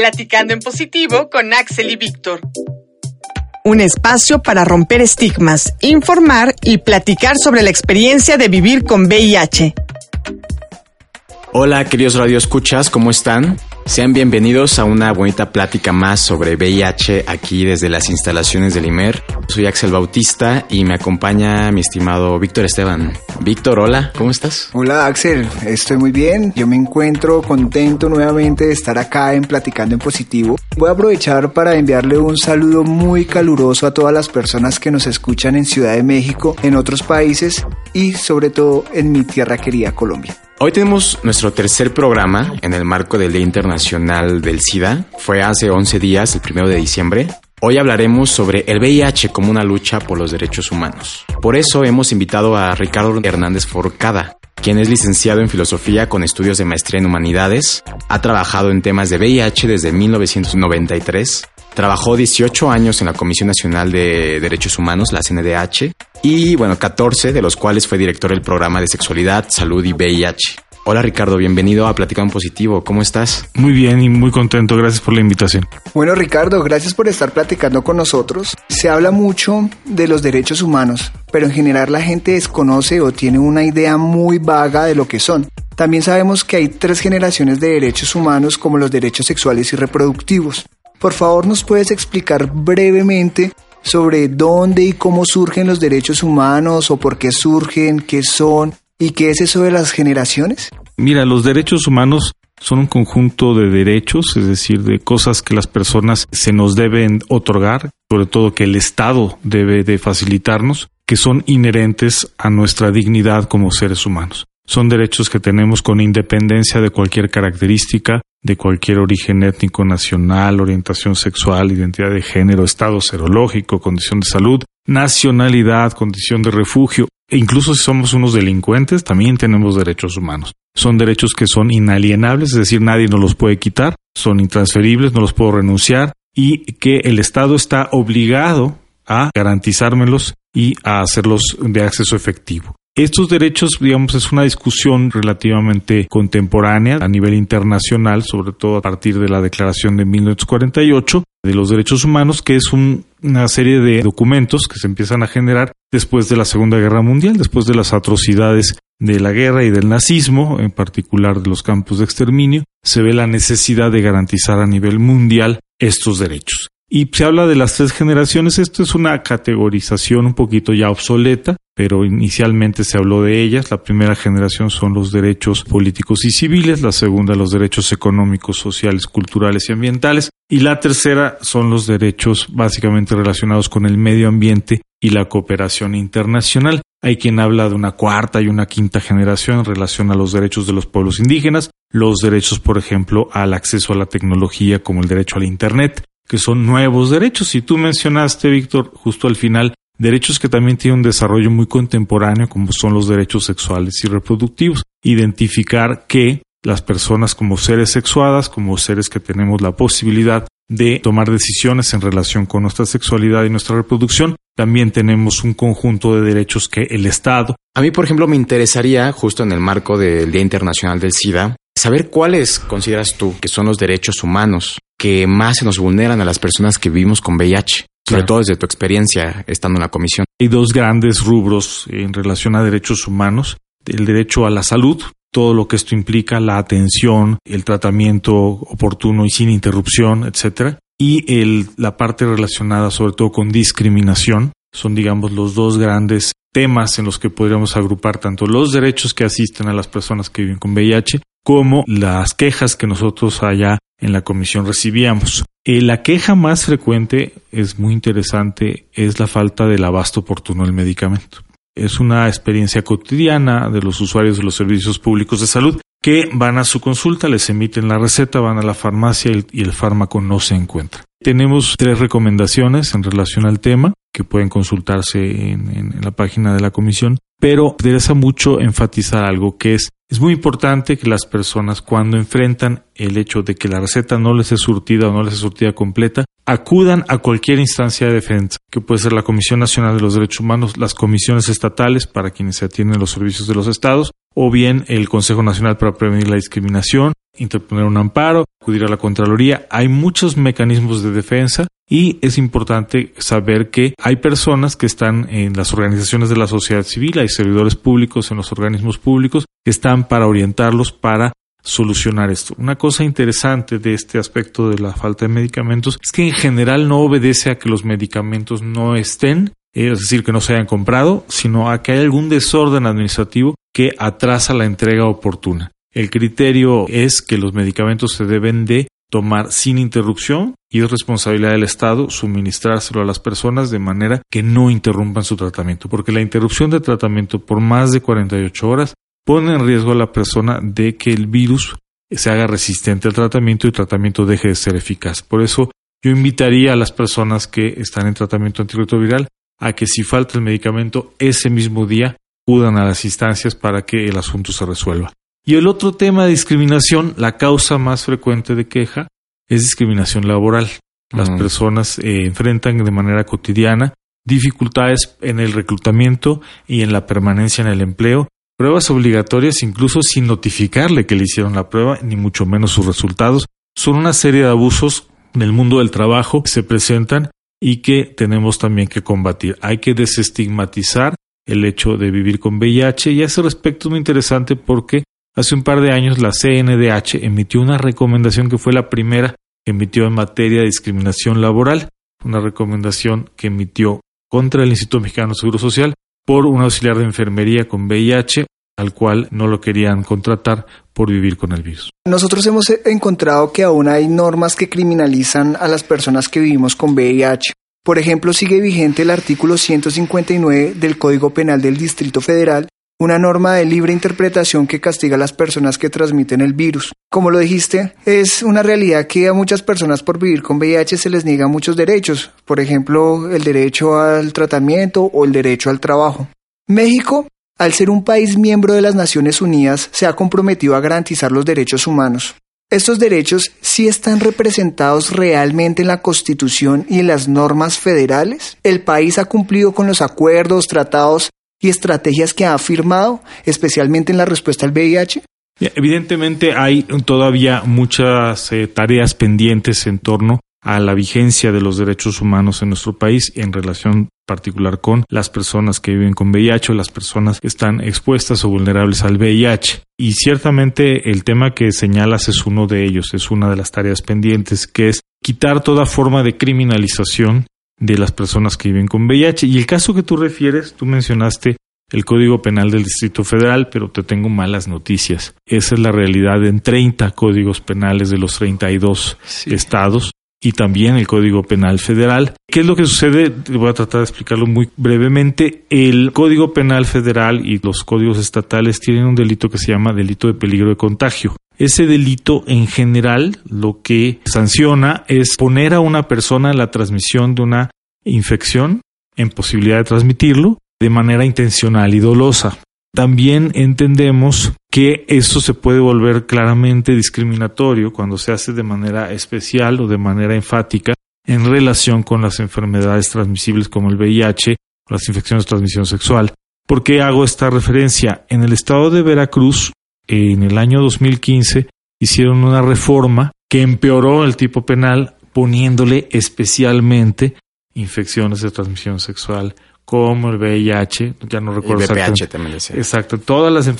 Platicando en positivo con Axel y Víctor. Un espacio para romper estigmas, informar y platicar sobre la experiencia de vivir con VIH. Hola, queridos radioescuchas, ¿cómo están? Sean bienvenidos a una bonita plática más sobre VIH aquí desde las instalaciones del IMER. Soy Axel Bautista y me acompaña mi estimado Víctor Esteban. Víctor, hola, ¿cómo estás? Hola Axel, estoy muy bien. Yo me encuentro contento nuevamente de estar acá en Platicando en Positivo. Voy a aprovechar para enviarle un saludo muy caluroso a todas las personas que nos escuchan en Ciudad de México, en otros países y sobre todo en mi tierra querida Colombia. Hoy tenemos nuestro tercer programa en el marco del Día Internacional del SIDA. Fue hace 11 días, el primero de diciembre. Hoy hablaremos sobre el VIH como una lucha por los derechos humanos. Por eso hemos invitado a Ricardo Hernández Forcada, quien es licenciado en filosofía con estudios de maestría en humanidades, ha trabajado en temas de VIH desde 1993 Trabajó 18 años en la Comisión Nacional de Derechos Humanos, la CNDH, y bueno, 14 de los cuales fue director del programa de sexualidad, salud y VIH. Hola Ricardo, bienvenido a Platicar en Positivo. ¿Cómo estás? Muy bien y muy contento. Gracias por la invitación. Bueno Ricardo, gracias por estar platicando con nosotros. Se habla mucho de los derechos humanos, pero en general la gente desconoce o tiene una idea muy vaga de lo que son. También sabemos que hay tres generaciones de derechos humanos como los derechos sexuales y reproductivos. Por favor, ¿nos puedes explicar brevemente sobre dónde y cómo surgen los derechos humanos o por qué surgen, qué son y qué es eso de las generaciones? Mira, los derechos humanos son un conjunto de derechos, es decir, de cosas que las personas se nos deben otorgar, sobre todo que el Estado debe de facilitarnos, que son inherentes a nuestra dignidad como seres humanos. Son derechos que tenemos con independencia de cualquier característica de cualquier origen étnico, nacional, orientación sexual, identidad de género, estado serológico, condición de salud, nacionalidad, condición de refugio, e incluso si somos unos delincuentes, también tenemos derechos humanos. Son derechos que son inalienables, es decir, nadie nos los puede quitar, son intransferibles, no los puedo renunciar, y que el Estado está obligado a garantizármelos y a hacerlos de acceso efectivo. Estos derechos, digamos, es una discusión relativamente contemporánea a nivel internacional, sobre todo a partir de la Declaración de 1948 de los Derechos Humanos, que es una serie de documentos que se empiezan a generar después de la Segunda Guerra Mundial, después de las atrocidades de la guerra y del nazismo, en particular de los campos de exterminio, se ve la necesidad de garantizar a nivel mundial estos derechos. Y se habla de las tres generaciones. Esto es una categorización un poquito ya obsoleta, pero inicialmente se habló de ellas. La primera generación son los derechos políticos y civiles, la segunda los derechos económicos, sociales, culturales y ambientales, y la tercera son los derechos básicamente relacionados con el medio ambiente y la cooperación internacional. Hay quien habla de una cuarta y una quinta generación en relación a los derechos de los pueblos indígenas, los derechos, por ejemplo, al acceso a la tecnología como el derecho al Internet, que son nuevos derechos. Y tú mencionaste, Víctor, justo al final, derechos que también tienen un desarrollo muy contemporáneo, como son los derechos sexuales y reproductivos. Identificar que las personas como seres sexuadas, como seres que tenemos la posibilidad de tomar decisiones en relación con nuestra sexualidad y nuestra reproducción, también tenemos un conjunto de derechos que el Estado. A mí, por ejemplo, me interesaría, justo en el marco del Día Internacional del SIDA, saber cuáles consideras tú que son los derechos humanos que más se nos vulneran a las personas que vivimos con VIH, sobre todo desde tu experiencia estando en la comisión. Hay dos grandes rubros en relación a derechos humanos. El derecho a la salud, todo lo que esto implica, la atención, el tratamiento oportuno y sin interrupción, etcétera. Y el, la parte relacionada sobre todo con discriminación, son digamos los dos grandes temas en los que podríamos agrupar tanto los derechos que asisten a las personas que viven con VIH como las quejas que nosotros allá en la comisión recibíamos. Eh, la queja más frecuente, es muy interesante, es la falta del abasto oportuno del medicamento. Es una experiencia cotidiana de los usuarios de los servicios públicos de salud que van a su consulta, les emiten la receta, van a la farmacia y el fármaco no se encuentra. Tenemos tres recomendaciones en relación al tema que pueden consultarse en, la página de la comisión, pero interesa mucho enfatizar algo que es, es muy importante que las personas cuando enfrentan el hecho de que la receta no les es surtida o no les es surtida completa, acudan a cualquier instancia de defensa, que puede ser la Comisión Nacional de los Derechos Humanos, las comisiones estatales para quienes se atienden los servicios de los estados, o bien el Consejo Nacional para Prevenir la Discriminación, interponer un amparo acudir a la Contraloría. Hay muchos mecanismos de defensa y es importante saber que hay personas que están en las organizaciones de la sociedad civil, hay servidores públicos en los organismos públicos que están para orientarlos para solucionar esto. Una cosa interesante de este aspecto de la falta de medicamentos es que en general no obedece a que los medicamentos no estén, es decir, que no se hayan comprado, sino a que hay algún desorden administrativo que atrasa la entrega oportuna. El criterio es que los medicamentos se deben de tomar sin interrupción y es responsabilidad del Estado suministrárselo a las personas de manera que no interrumpan su tratamiento, porque la interrupción de tratamiento por más de 48 horas pone en riesgo a la persona de que el virus se haga resistente al tratamiento y el tratamiento deje de ser eficaz. Por eso yo invitaría a las personas que están en tratamiento antirretroviral a que si falta el medicamento ese mismo día acudan a las instancias para que el asunto se resuelva. Y el otro tema de discriminación, la causa más frecuente de queja es discriminación laboral. Las personas eh, enfrentan de manera cotidiana dificultades en el reclutamiento y en la permanencia en el empleo, pruebas obligatorias incluso sin notificarle que le hicieron la prueba, ni mucho menos sus resultados. Son una serie de abusos en el mundo del trabajo que se presentan y que tenemos también que combatir. Hay que desestigmatizar el hecho de vivir con VIH y a ese respecto es muy interesante porque hace un par de años la CNDH emitió una recomendación que fue la primera que emitió en materia de discriminación laboral, una recomendación que emitió contra el Instituto Mexicano Seguro Social por un auxiliar de enfermería con VIH al cual no lo querían contratar por vivir con el virus. Nosotros hemos encontrado que aún hay normas que criminalizan a las personas que vivimos con VIH. Por ejemplo, sigue vigente el artículo 159 del Código Penal del Distrito Federal, una norma de libre interpretación que castiga a las personas que transmiten el virus. Como lo dijiste, es una realidad que a muchas personas por vivir con VIH se les niega muchos derechos, por ejemplo, el derecho al tratamiento o el derecho al trabajo. México al ser un país miembro de las Naciones Unidas, se ha comprometido a garantizar los derechos humanos. Estos derechos sí están representados realmente en la Constitución y en las normas federales. El país ha cumplido con los acuerdos, tratados y estrategias que ha firmado, especialmente en la respuesta al VIH. Evidentemente hay todavía muchas eh, tareas pendientes en torno a la vigencia de los derechos humanos en nuestro país en relación particular con las personas que viven con VIH o las personas que están expuestas o vulnerables al VIH. Y ciertamente el tema que señalas es uno de ellos, es una de las tareas pendientes, que es quitar toda forma de criminalización de las personas que viven con VIH. Y el caso que tú refieres, tú mencionaste el Código Penal del Distrito Federal, pero te tengo malas noticias. Esa es la realidad en 30 códigos penales de los 32 estados y también el Código Penal Federal. ¿Qué es lo que sucede? Voy a tratar de explicarlo muy brevemente. El Código Penal Federal y los códigos estatales tienen un delito que se llama delito de peligro de contagio. Ese delito en general lo que sanciona es poner a una persona la transmisión de una infección en posibilidad de transmitirlo de manera intencional y dolosa. También entendemos que eso se puede volver claramente discriminatorio cuando se hace de manera especial o de manera enfática en relación con las enfermedades transmisibles como el VIH o las infecciones de transmisión sexual. ¿Por qué hago esta referencia? En el estado de Veracruz, en el año 2015, hicieron una reforma que empeoró el tipo penal poniéndole especialmente infecciones de transmisión sexual como el VIH, ya no recuerdo. El también decía. Exacto, todas las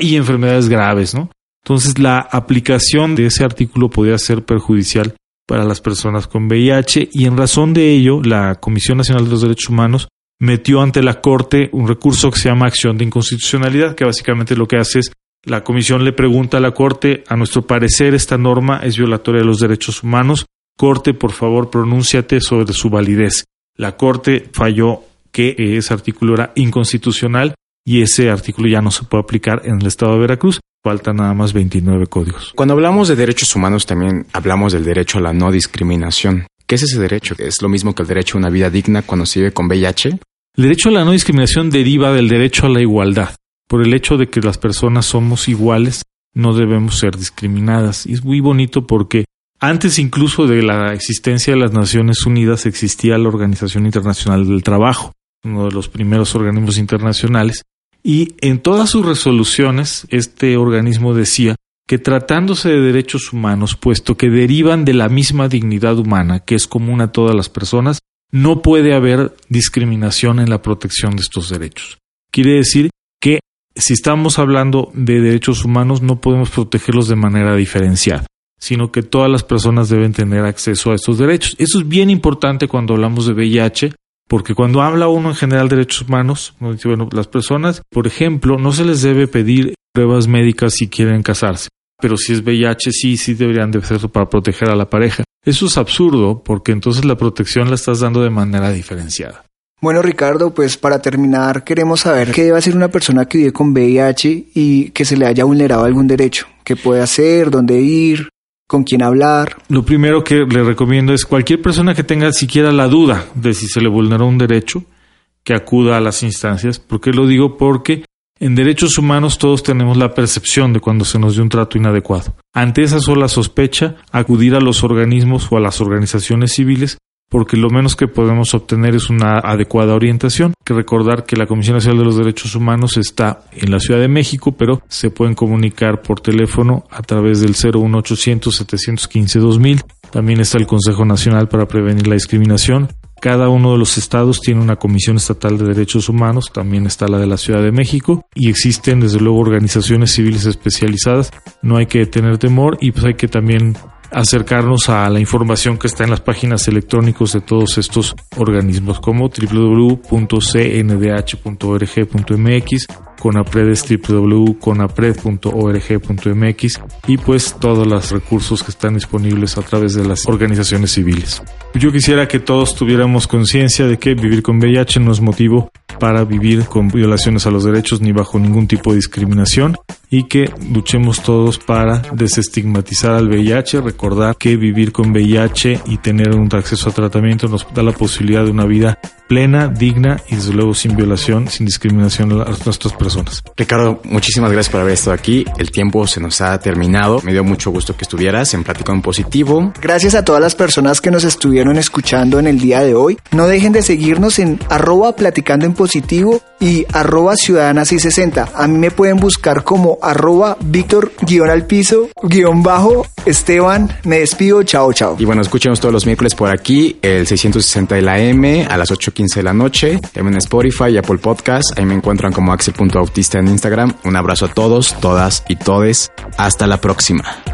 y enfermedades graves, ¿no? Entonces la aplicación de ese artículo podía ser perjudicial para las personas con VIH y en razón de ello la Comisión Nacional de los Derechos Humanos metió ante la Corte un recurso que se llama acción de inconstitucionalidad, que básicamente lo que hace es la Comisión le pregunta a la Corte, a nuestro parecer esta norma es violatoria de los derechos humanos, Corte, por favor, pronúnciate sobre su validez. La Corte falló que ese artículo era inconstitucional y ese artículo ya no se puede aplicar en el estado de Veracruz. Faltan nada más 29 códigos. Cuando hablamos de derechos humanos también hablamos del derecho a la no discriminación. ¿Qué es ese derecho? ¿Es lo mismo que el derecho a una vida digna cuando se vive con VIH? El derecho a la no discriminación deriva del derecho a la igualdad. Por el hecho de que las personas somos iguales, no debemos ser discriminadas. Y es muy bonito porque antes incluso de la existencia de las Naciones Unidas existía la Organización Internacional del Trabajo uno de los primeros organismos internacionales, y en todas sus resoluciones este organismo decía que tratándose de derechos humanos, puesto que derivan de la misma dignidad humana que es común a todas las personas, no puede haber discriminación en la protección de estos derechos. Quiere decir si estamos hablando de derechos humanos no podemos protegerlos de manera diferenciada, sino que todas las personas deben tener acceso a estos derechos. Eso es bien importante cuando hablamos de VIH, porque cuando habla uno en general de derechos humanos, bueno, las personas, por ejemplo, no se les debe pedir pruebas médicas si quieren casarse. Pero si es VIH, sí, sí deberían de hacerlo para proteger a la pareja. Eso es absurdo porque entonces la protección la estás dando de manera diferenciada. Bueno, Ricardo, pues para terminar queremos saber qué debe hacer una persona que vive con VIH y que se le haya vulnerado algún derecho. ¿Qué puede hacer? ¿Dónde ir? ¿Con quién hablar? Lo primero que le recomiendo es cualquier persona que tenga siquiera la duda de si se le vulneró un derecho, que acuda a las instancias. ¿Por qué lo digo? Porque en derechos humanos todos tenemos la percepción de cuando se nos dio un trato inadecuado. Ante esa sola sospecha, acudir a los organismos o a las organizaciones civiles porque lo menos que podemos obtener es una adecuada orientación. Hay que recordar que la Comisión Nacional de los Derechos Humanos está en la Ciudad de México, pero se pueden comunicar por teléfono a través del 01800 715 2000. También está el Consejo Nacional para Prevenir la Discriminación cada uno de los estados tiene una Comisión Estatal de Derechos Humanos, también está la de la Ciudad de México, y existen desde luego organizaciones civiles especializadas. No hay que tener temor y pues hay que también acercarnos a la información que está en las páginas electrónicos de todos estos organismos como www.cndh.org.mx Conapredes www.conapred.org.mx y pues todos los recursos que están disponibles a través de las organizaciones civiles. Yo quisiera que todos tuviéramos conciencia de que vivir con VIH no es motivo para vivir con violaciones a los derechos ni bajo ningún tipo de discriminación y que luchemos todos para desestigmatizar al VIH, recordar que vivir con VIH y tener un acceso a tratamiento nos da la posibilidad de una vida plena, digna y desde luego sin violación, sin discriminación a nuestras personas. Ricardo, muchísimas gracias por haber estado aquí. El tiempo se nos ha terminado. Me dio mucho gusto que estuvieras en Plática en Positivo. Gracias a todas las personas que nos estuvieron escuchando en el día de hoy. No dejen de seguirnos en arroba platicando en y arroba ciudadanas y 60. A mí me pueden buscar como arroba Víctor guion al piso guion bajo Esteban. Me despido. Chao, chao. Y bueno, escúchenos todos los miércoles por aquí, el 660 de la M a las 8.15 de la noche. También en Spotify y Apple Podcast. Ahí me encuentran como axel.autista en Instagram. Un abrazo a todos, todas y todes. Hasta la próxima.